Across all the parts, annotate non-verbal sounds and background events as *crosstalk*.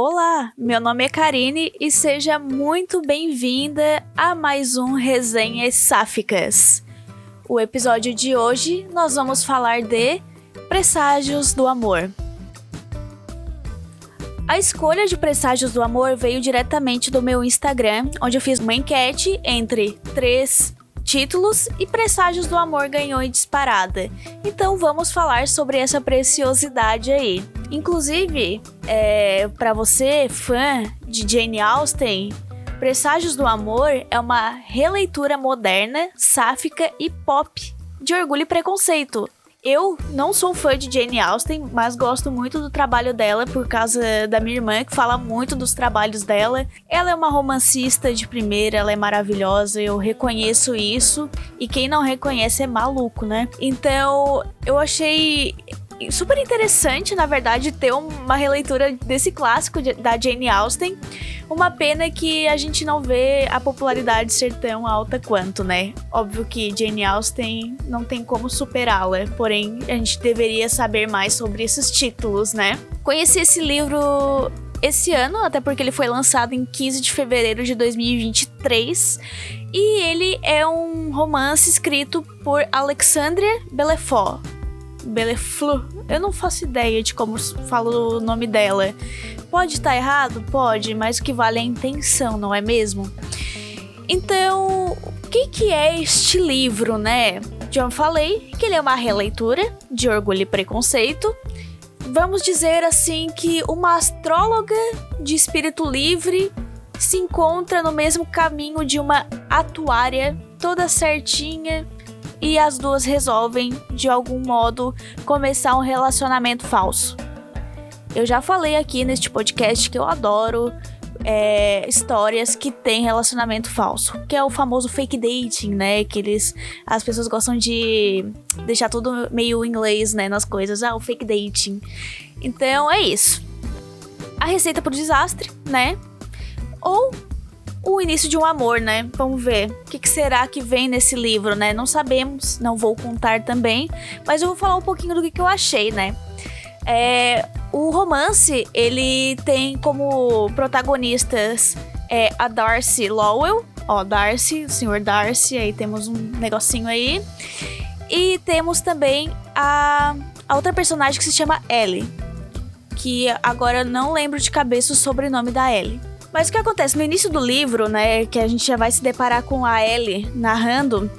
Olá, meu nome é Karine e seja muito bem-vinda a mais um Resenhas Sáficas. O episódio de hoje nós vamos falar de Presságios do Amor. A escolha de Presságios do Amor veio diretamente do meu Instagram, onde eu fiz uma enquete entre três títulos e Presságios do Amor ganhou em disparada. Então vamos falar sobre essa preciosidade aí. Inclusive, é, para você, fã de Jane Austen, Presságios do Amor é uma releitura moderna, sáfica e pop de Orgulho e Preconceito. Eu não sou fã de Jane Austen, mas gosto muito do trabalho dela por causa da minha irmã, que fala muito dos trabalhos dela. Ela é uma romancista de primeira, ela é maravilhosa, eu reconheço isso. E quem não reconhece é maluco, né? Então, eu achei super interessante, na verdade, ter uma releitura desse clássico de, da Jane Austen. Uma pena que a gente não vê a popularidade ser tão alta quanto, né? Óbvio que Jane Austen não tem como superá-la, porém a gente deveria saber mais sobre esses títulos, né? Conheci esse livro esse ano, até porque ele foi lançado em 15 de fevereiro de 2023. E ele é um romance escrito por Alexandre Belefort. Beleflu. Eu não faço ideia de como falo o nome dela. Pode estar errado? Pode, mas o que vale é a intenção, não é mesmo? Então, o que, que é este livro, né? Já falei que ele é uma releitura de Orgulho e Preconceito. Vamos dizer assim que uma astróloga de espírito livre se encontra no mesmo caminho de uma atuária toda certinha e as duas resolvem, de algum modo, começar um relacionamento falso. Eu já falei aqui neste podcast que eu adoro é, histórias que têm relacionamento falso, que é o famoso fake dating, né? Que eles, as pessoas gostam de deixar tudo meio inglês, né? Nas coisas, ah, o fake dating. Então é isso. A receita pro desastre, né? Ou o início de um amor, né? Vamos ver. O que, que, será que vem nesse livro, né? Não sabemos, não vou contar também, mas eu vou falar um pouquinho do que, que eu achei, né? É, o romance, ele tem como protagonistas é, a Darcy Lowell, ó, Darcy, o senhor Darcy, aí temos um negocinho aí. E temos também a, a outra personagem que se chama Ellie, que agora eu não lembro de cabeça o sobrenome da Ellie. Mas o que acontece? No início do livro, né, que a gente já vai se deparar com a Ellie narrando,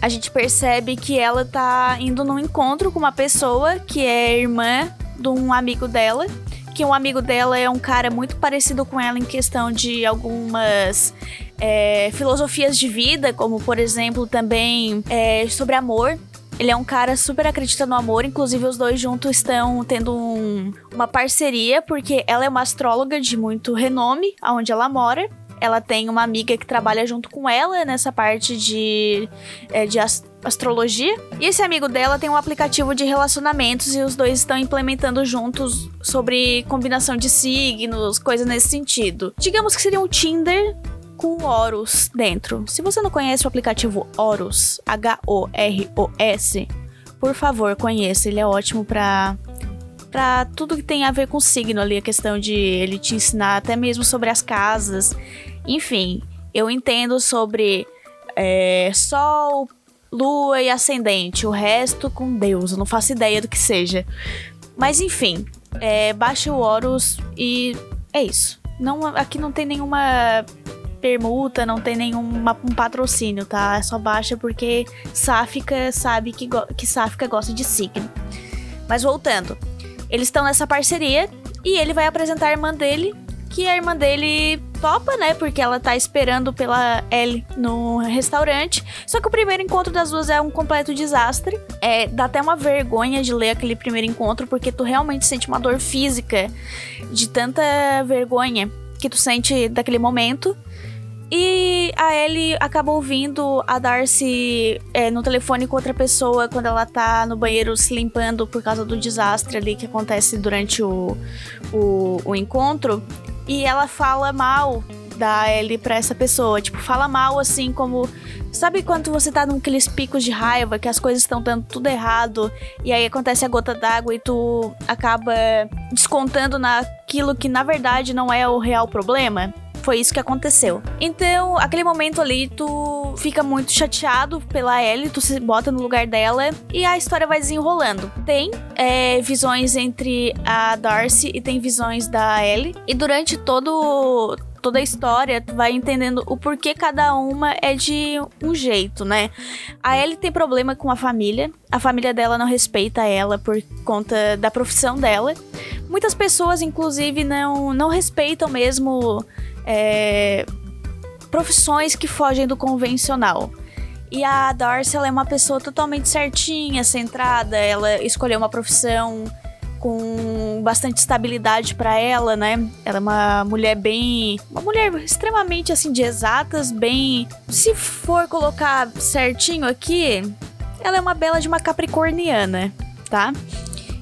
a gente percebe que ela tá indo num encontro com uma pessoa que é irmã de um amigo dela. Que um amigo dela é um cara muito parecido com ela em questão de algumas é, filosofias de vida, como por exemplo também é, sobre amor. Ele é um cara super acredita no amor, inclusive os dois juntos estão tendo um, uma parceria, porque ela é uma astróloga de muito renome, aonde ela mora. Ela tem uma amiga que trabalha junto com ela nessa parte de, é, de astrologia. E esse amigo dela tem um aplicativo de relacionamentos e os dois estão implementando juntos sobre combinação de signos, coisas nesse sentido. Digamos que seria um Tinder com Horus dentro. Se você não conhece o aplicativo Horus, H-O-R-O-S, por favor, conheça. Ele é ótimo para para tudo que tem a ver com signo ali, a questão de ele te ensinar até mesmo sobre as casas. Enfim, eu entendo sobre é, Sol, Lua e Ascendente. O resto com Deus, eu não faço ideia do que seja. Mas enfim, é, baixe o Horus e é isso. Não, aqui não tem nenhuma permuta, não tem nenhum um patrocínio, tá? É só baixa porque Sáfica sabe que, que Sáfica gosta de signo. Mas voltando, eles estão nessa parceria e ele vai apresentar a irmã dele, que a irmã dele topa, né? Porque ela tá esperando pela Ellie no restaurante. Só que o primeiro encontro das duas é um completo desastre. É, dá até uma vergonha de ler aquele primeiro encontro, porque tu realmente sente uma dor física de tanta vergonha que tu sente daquele momento. E a Ellie acaba ouvindo a Darcy é, no telefone com outra pessoa quando ela tá no banheiro se limpando por causa do desastre ali que acontece durante o, o, o encontro. E ela fala mal da Ellie pra essa pessoa. Tipo, fala mal assim como. Sabe quando você tá naqueles picos de raiva que as coisas estão dando tudo errado e aí acontece a gota d'água e tu acaba descontando naquilo que na verdade não é o real problema? foi isso que aconteceu. Então, aquele momento ali, tu fica muito chateado pela Ellie, tu se bota no lugar dela e a história vai desenrolando. Tem é, visões entre a Darcy e tem visões da Ellie. E durante todo toda a história, tu vai entendendo o porquê cada uma é de um jeito, né? A Ellie tem problema com a família, a família dela não respeita ela por conta da profissão dela. Muitas pessoas, inclusive, não, não respeitam mesmo é, profissões que fogem do convencional. E a Darcy, ela é uma pessoa totalmente certinha, centrada, ela escolheu uma profissão com bastante estabilidade para ela, né? Ela é uma mulher bem, uma mulher extremamente assim de exatas, bem, se for colocar certinho aqui, ela é uma bela de uma capricorniana, tá?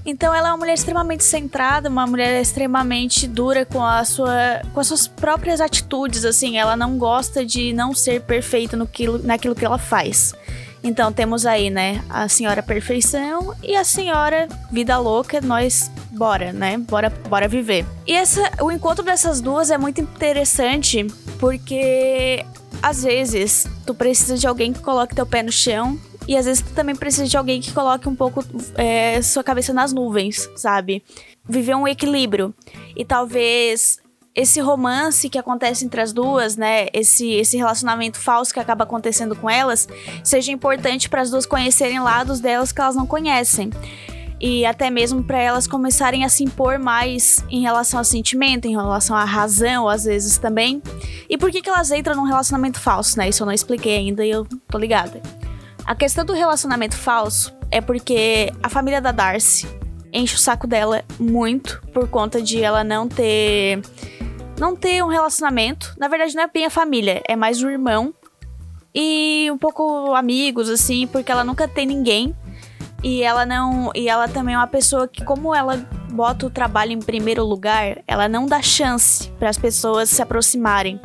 Então ela é uma mulher extremamente centrada, uma mulher extremamente dura com a sua com as suas próprias atitudes, assim, ela não gosta de não ser perfeita no que, naquilo que ela faz. Então temos aí, né, a senhora perfeição e a senhora vida louca, nós bora, né? Bora, bora viver. E essa o encontro dessas duas é muito interessante porque às vezes tu precisa de alguém que coloque teu pé no chão e às vezes tu também precisa de alguém que coloque um pouco é, sua cabeça nas nuvens, sabe? Viver um equilíbrio. E talvez esse romance que acontece entre as duas, né, esse, esse relacionamento falso que acaba acontecendo com elas, seja importante para as duas conhecerem lados delas que elas não conhecem. E até mesmo para elas começarem a se impor mais em relação ao sentimento, em relação à razão, às vezes também. E por que, que elas entram num relacionamento falso, né? Isso eu não expliquei ainda e eu tô ligada. A questão do relacionamento falso é porque a família da Darcy enche o saco dela muito por conta de ela não ter não ter um relacionamento. Na verdade, não é bem a família, é mais o irmão e um pouco amigos assim, porque ela nunca tem ninguém. E ela não, e ela também é uma pessoa que como ela bota o trabalho em primeiro lugar, ela não dá chance para as pessoas se aproximarem.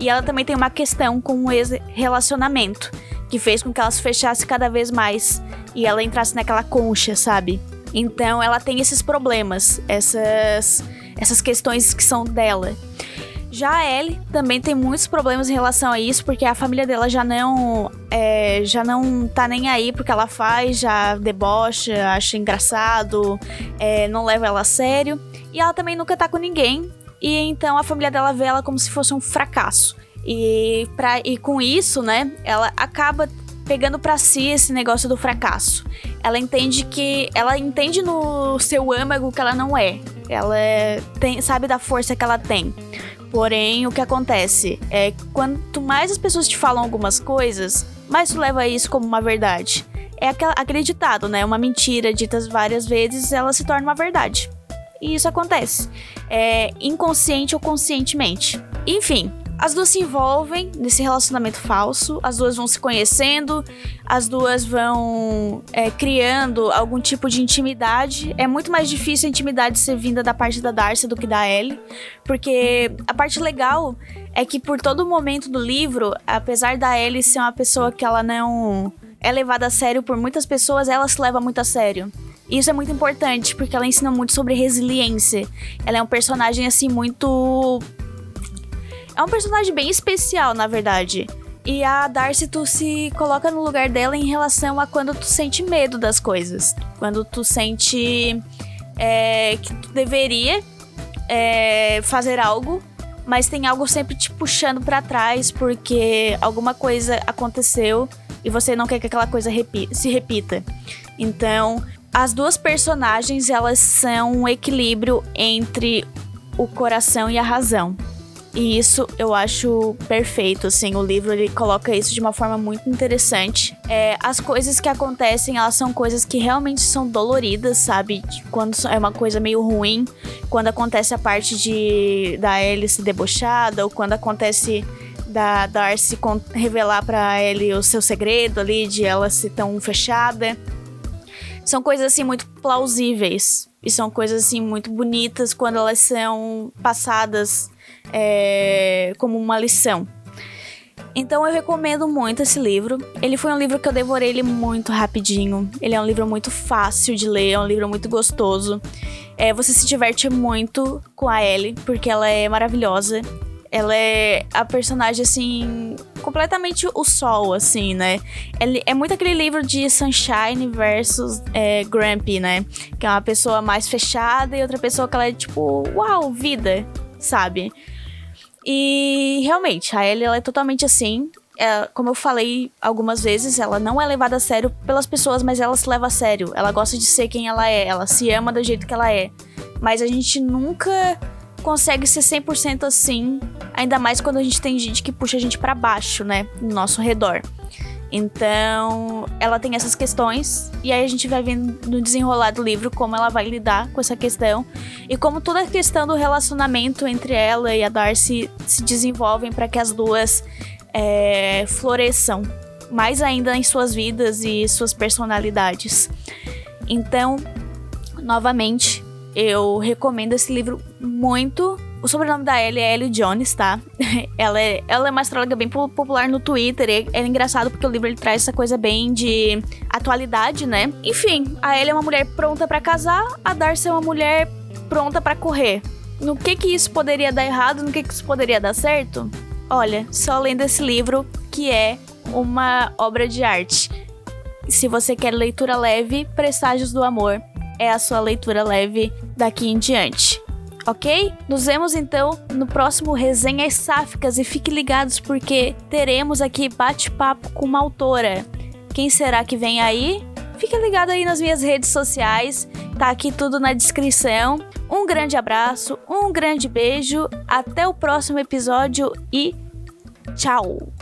E ela também tem uma questão com o ex-relacionamento que fez com que ela se fechasse cada vez mais e ela entrasse naquela concha, sabe? Então ela tem esses problemas, essas, essas questões que são dela. Já a Ellie também tem muitos problemas em relação a isso, porque a família dela já não é, já não tá nem aí porque ela faz, já debocha, acha engraçado, é, não leva ela a sério. E ela também nunca tá com ninguém. E então a família dela vê ela como se fosse um fracasso. E, pra, e com isso, né, ela acaba pegando para si esse negócio do fracasso. Ela entende que. Ela entende no seu âmago que ela não é. Ela tem, sabe da força que ela tem. Porém, o que acontece é que quanto mais as pessoas te falam algumas coisas, mais tu leva isso como uma verdade. É aquele ditado, né? Uma mentira dita várias vezes, ela se torna uma verdade. E isso acontece. É, inconsciente ou conscientemente. Enfim, as duas se envolvem nesse relacionamento falso, as duas vão se conhecendo, as duas vão é, criando algum tipo de intimidade. É muito mais difícil a intimidade ser vinda da parte da Darcy do que da Ellie, porque a parte legal é que por todo momento do livro, apesar da Ellie ser uma pessoa que ela não é levada a sério por muitas pessoas, ela se leva muito a sério. E isso é muito importante, porque ela ensina muito sobre resiliência. Ela é um personagem, assim, muito é um personagem bem especial, na verdade. E a Darcy, tu se coloca no lugar dela em relação a quando tu sente medo das coisas. Quando tu sente é, que tu deveria é, fazer algo, mas tem algo sempre te puxando para trás porque alguma coisa aconteceu e você não quer que aquela coisa repi se repita. Então, as duas personagens, elas são um equilíbrio entre o coração e a razão. E isso eu acho perfeito, assim, o livro ele coloca isso de uma forma muito interessante. É, as coisas que acontecem, elas são coisas que realmente são doloridas, sabe? Quando é uma coisa meio ruim, quando acontece a parte de da Alice debochada, ou quando acontece da Darcy revelar para ele o seu segredo ali, de ela ser tão fechada. São coisas assim muito plausíveis. E são coisas assim muito bonitas quando elas são passadas é, como uma lição. Então eu recomendo muito esse livro. Ele foi um livro que eu devorei ele muito rapidinho. Ele é um livro muito fácil de ler, é um livro muito gostoso. É, você se diverte muito com a Ellie, porque ela é maravilhosa. Ela é a personagem, assim, completamente o sol, assim, né? Ele é muito aquele livro de Sunshine versus é, né? Que é uma pessoa mais fechada e outra pessoa que ela é tipo, uau, vida, sabe? E realmente, a Ellie ela é totalmente assim. É, como eu falei algumas vezes, ela não é levada a sério pelas pessoas, mas ela se leva a sério. Ela gosta de ser quem ela é, ela se ama do jeito que ela é. Mas a gente nunca consegue ser 100% assim, ainda mais quando a gente tem gente que puxa a gente para baixo, né, no nosso redor. Então, ela tem essas questões, e aí a gente vai vendo no desenrolar do livro como ela vai lidar com essa questão e como toda a questão do relacionamento entre ela e a Darcy se desenvolvem para que as duas é, floresçam mais ainda em suas vidas e suas personalidades. Então, novamente, eu recomendo esse livro muito o sobrenome da Ellie é Ellie Jones, tá? *laughs* ela, é, ela é uma astróloga bem popular no Twitter. E é engraçado porque o livro ele traz essa coisa bem de atualidade, né? Enfim, a Ellie é uma mulher pronta para casar, a Darcy é uma mulher pronta para correr. No que que isso poderia dar errado, no que que isso poderia dar certo? Olha, só lendo esse livro que é uma obra de arte. Se você quer leitura leve, Presságios do Amor é a sua leitura leve daqui em diante ok? Nos vemos então no próximo Resenhas Sáficas e fique ligados porque teremos aqui bate-papo com uma autora. Quem será que vem aí? Fique ligado aí nas minhas redes sociais, tá aqui tudo na descrição. Um grande abraço, um grande beijo, até o próximo episódio e tchau!